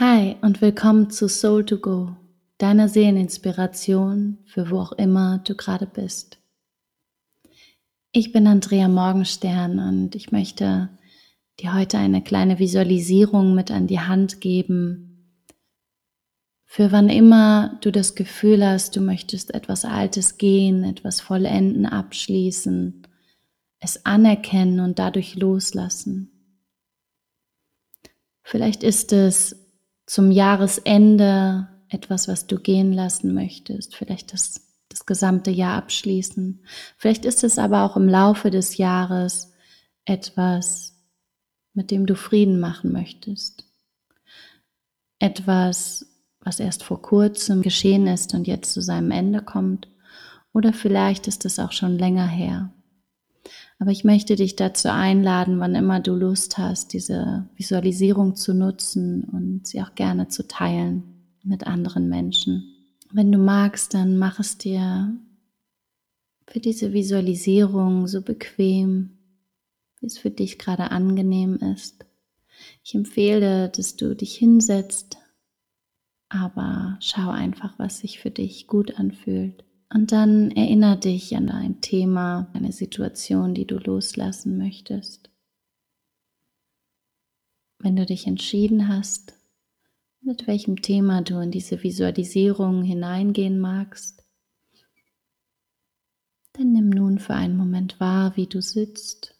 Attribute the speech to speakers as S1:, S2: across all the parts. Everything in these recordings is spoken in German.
S1: Hi und willkommen zu Soul to Go, deiner Seeleninspiration für wo auch immer du gerade bist. Ich bin Andrea Morgenstern und ich möchte dir heute eine kleine Visualisierung mit an die Hand geben, für wann immer du das Gefühl hast, du möchtest etwas Altes gehen, etwas vollenden, abschließen, es anerkennen und dadurch loslassen. Vielleicht ist es zum Jahresende etwas, was du gehen lassen möchtest, vielleicht das, das gesamte Jahr abschließen. Vielleicht ist es aber auch im Laufe des Jahres etwas, mit dem du Frieden machen möchtest. Etwas, was erst vor kurzem geschehen ist und jetzt zu seinem Ende kommt. Oder vielleicht ist es auch schon länger her. Aber ich möchte dich dazu einladen, wann immer du Lust hast, diese Visualisierung zu nutzen und sie auch gerne zu teilen mit anderen Menschen. Wenn du magst, dann mach es dir für diese Visualisierung so bequem, wie es für dich gerade angenehm ist. Ich empfehle, dass du dich hinsetzt, aber schau einfach, was sich für dich gut anfühlt. Und dann erinnere dich an ein Thema, eine Situation, die du loslassen möchtest. Wenn du dich entschieden hast, mit welchem Thema du in diese Visualisierung hineingehen magst, dann nimm nun für einen Moment wahr, wie du sitzt,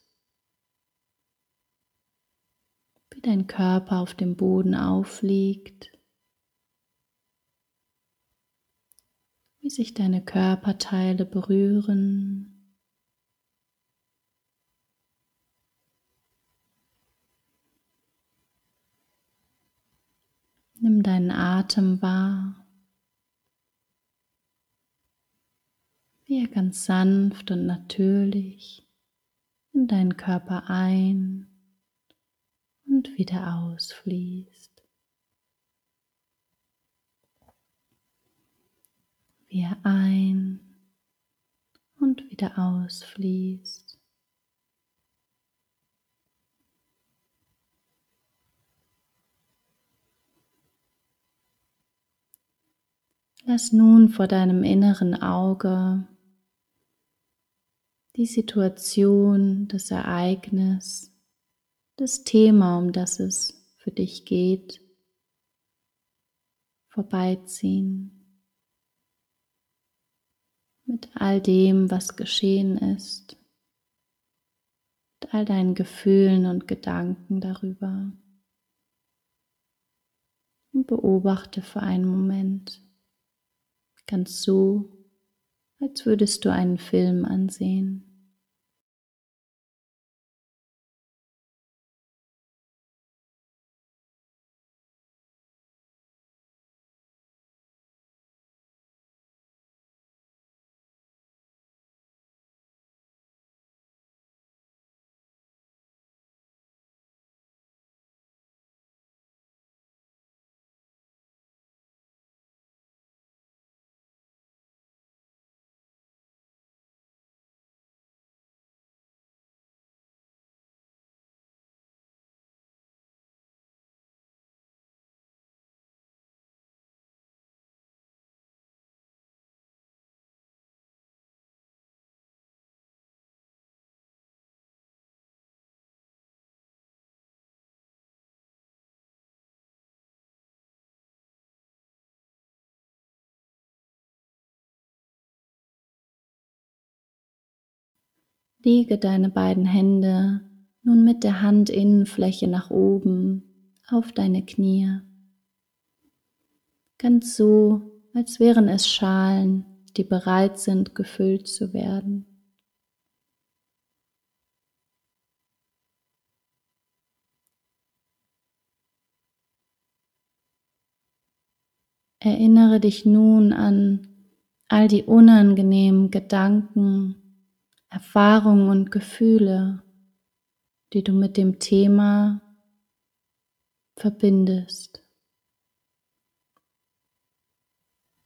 S1: wie dein Körper auf dem Boden aufliegt wie sich deine Körperteile berühren. Nimm deinen Atem wahr, wie er ganz sanft und natürlich in deinen Körper ein und wieder ausfließt. Wie er ein und wieder ausfließt. Lass nun vor deinem inneren Auge die Situation, das Ereignis, das Thema, um das es für dich geht, vorbeiziehen mit all dem, was geschehen ist, mit all deinen Gefühlen und Gedanken darüber. Und beobachte für einen Moment ganz so, als würdest du einen Film ansehen. Lege deine beiden Hände nun mit der Handinnenfläche nach oben auf deine Knie. Ganz so, als wären es Schalen, die bereit sind, gefüllt zu werden. Erinnere dich nun an all die unangenehmen Gedanken, Erfahrungen und Gefühle, die du mit dem Thema verbindest.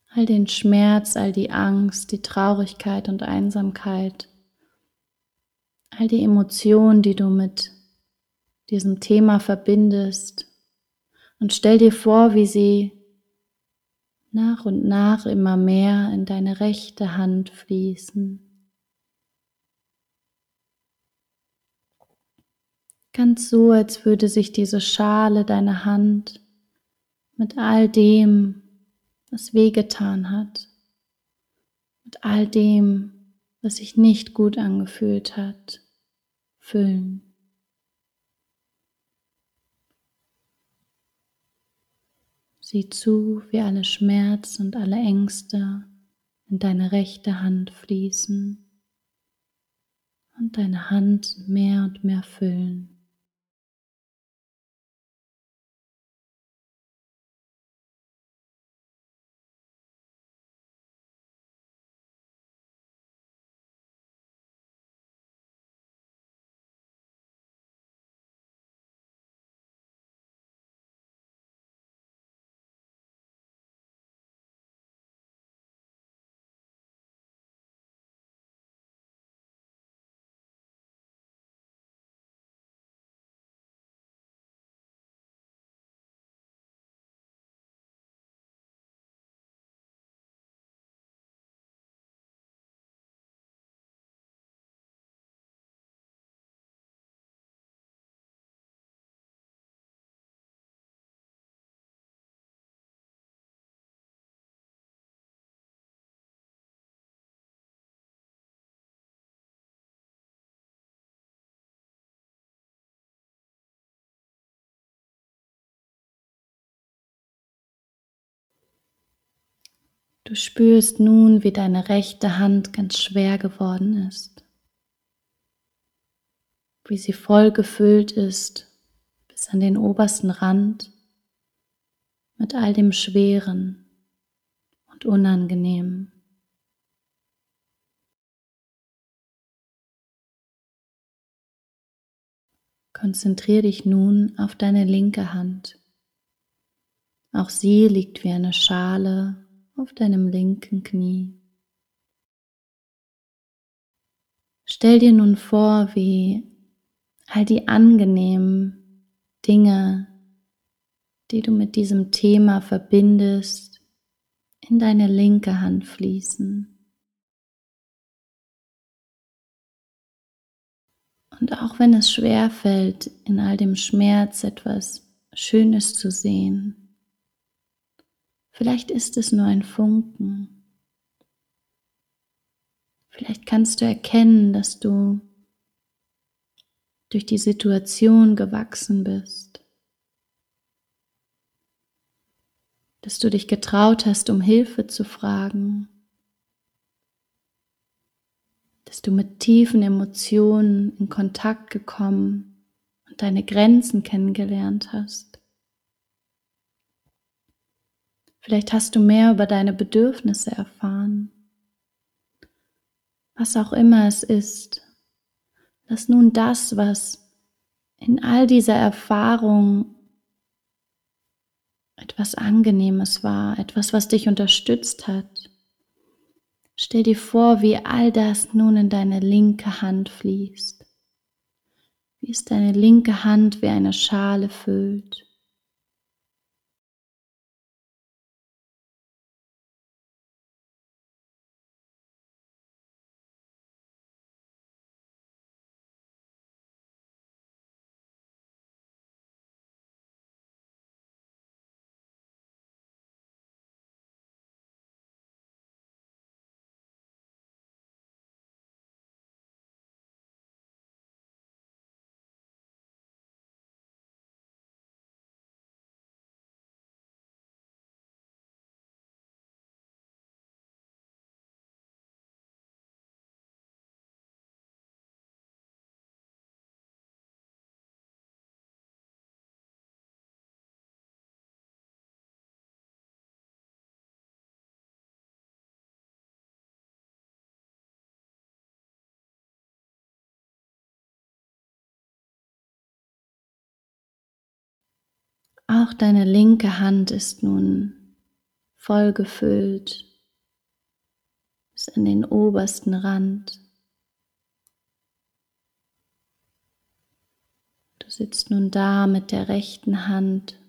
S1: All den Schmerz, all die Angst, die Traurigkeit und Einsamkeit, all die Emotionen, die du mit diesem Thema verbindest Und stell dir vor, wie sie nach und nach immer mehr in deine rechte Hand fließen. Ganz so, als würde sich diese Schale deiner Hand mit all dem, was wehgetan hat, mit all dem, was sich nicht gut angefühlt hat, füllen. Sieh zu, wie alle Schmerz und alle Ängste in deine rechte Hand fließen und deine Hand mehr und mehr füllen. Du spürst nun, wie deine rechte Hand ganz schwer geworden ist, wie sie voll gefüllt ist bis an den obersten Rand mit all dem Schweren und Unangenehmen. Konzentriere dich nun auf deine linke Hand. Auch sie liegt wie eine Schale auf deinem linken Knie. Stell dir nun vor, wie all die angenehmen Dinge, die du mit diesem Thema verbindest, in deine linke Hand fließen. Und auch wenn es schwer fällt, in all dem Schmerz etwas Schönes zu sehen, Vielleicht ist es nur ein Funken. Vielleicht kannst du erkennen, dass du durch die Situation gewachsen bist. Dass du dich getraut hast, um Hilfe zu fragen. Dass du mit tiefen Emotionen in Kontakt gekommen und deine Grenzen kennengelernt hast. Vielleicht hast du mehr über deine Bedürfnisse erfahren. Was auch immer es ist, lass nun das, was in all dieser Erfahrung etwas Angenehmes war, etwas, was dich unterstützt hat. Stell dir vor, wie all das nun in deine linke Hand fließt. Wie es deine linke Hand wie eine Schale füllt. Auch deine linke Hand ist nun voll gefüllt bis an den obersten Rand. Du sitzt nun da mit der rechten Hand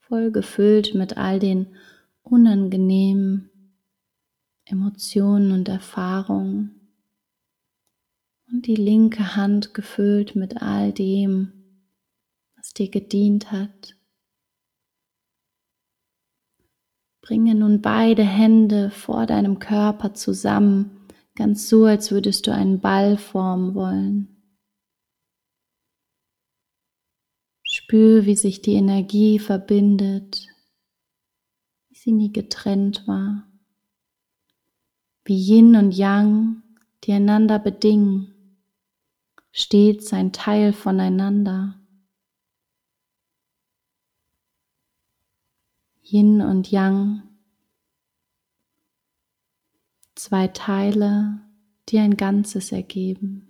S1: voll gefüllt mit all den unangenehmen Emotionen und Erfahrungen. Und die linke Hand gefüllt mit all dem, was dir gedient hat. Bringe nun beide Hände vor deinem Körper zusammen, ganz so, als würdest du einen Ball formen wollen. Spür, wie sich die Energie verbindet, wie sie nie getrennt war, wie Yin und Yang, die einander bedingen, stets ein Teil voneinander. Yin und Yang, zwei Teile, die ein Ganzes ergeben.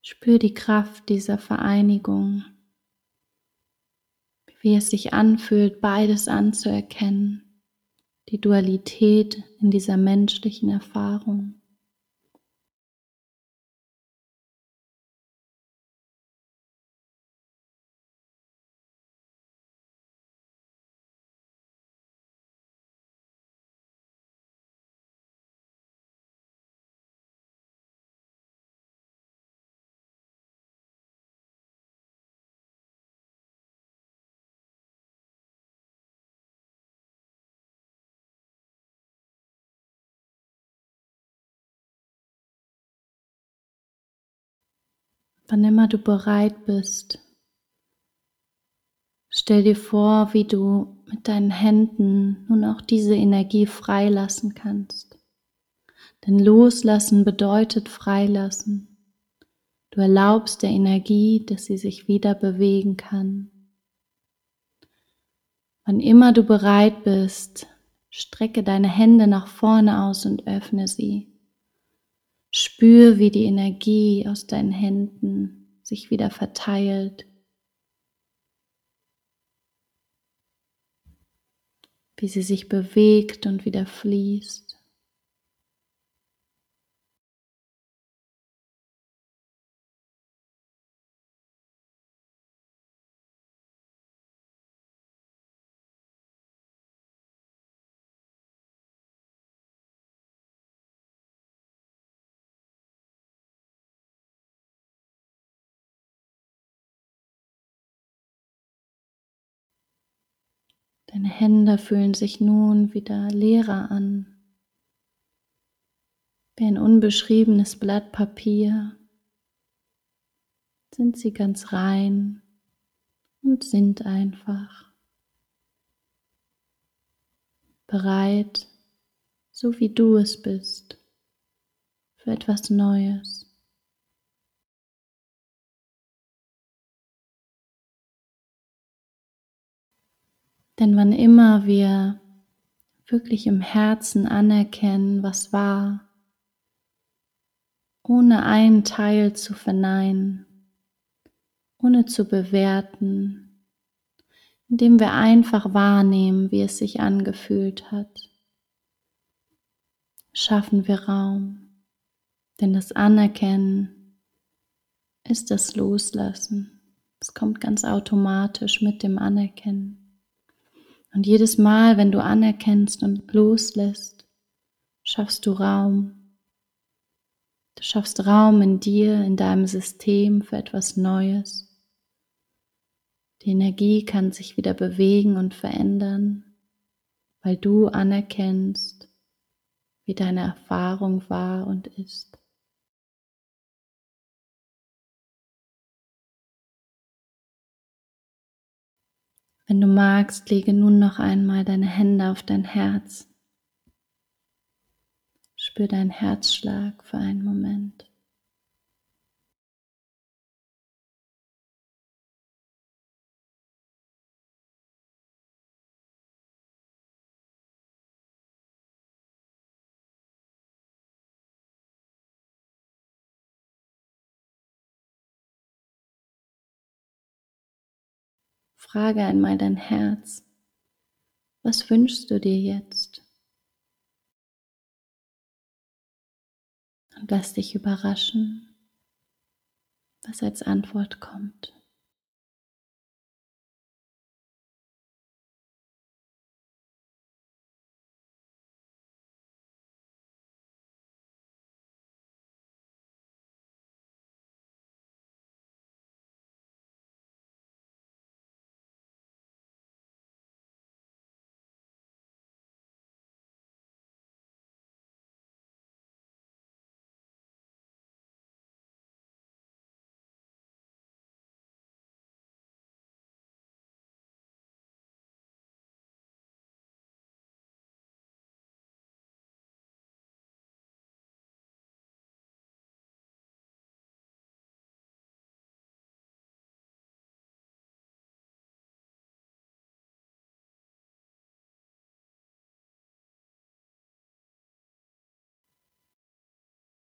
S1: Spür die Kraft dieser Vereinigung, wie es sich anfühlt, beides anzuerkennen die Dualität in dieser menschlichen Erfahrung. Wann immer du bereit bist, stell dir vor, wie du mit deinen Händen nun auch diese Energie freilassen kannst. Denn loslassen bedeutet freilassen. Du erlaubst der Energie, dass sie sich wieder bewegen kann. Wann immer du bereit bist, strecke deine Hände nach vorne aus und öffne sie. Spür, wie die Energie aus deinen Händen sich wieder verteilt. Wie sie sich bewegt und wieder fließt. Deine Hände fühlen sich nun wieder leerer an, wie ein unbeschriebenes Blatt Papier. Sind sie ganz rein und sind einfach bereit, so wie du es bist, für etwas Neues. Denn wann immer wir wirklich im Herzen anerkennen, was war, ohne einen Teil zu verneinen, ohne zu bewerten, indem wir einfach wahrnehmen, wie es sich angefühlt hat, schaffen wir Raum. Denn das Anerkennen ist das Loslassen. Es kommt ganz automatisch mit dem Anerkennen. Und jedes Mal, wenn du anerkennst und loslässt, schaffst du Raum. Du schaffst Raum in dir, in deinem System für etwas Neues. Die Energie kann sich wieder bewegen und verändern, weil du anerkennst, wie deine Erfahrung war und ist. Wenn du magst, lege nun noch einmal deine Hände auf dein Herz. Spür deinen Herzschlag für einen Moment. Frage einmal dein Herz, was wünschst du dir jetzt? Und lass dich überraschen, was als Antwort kommt.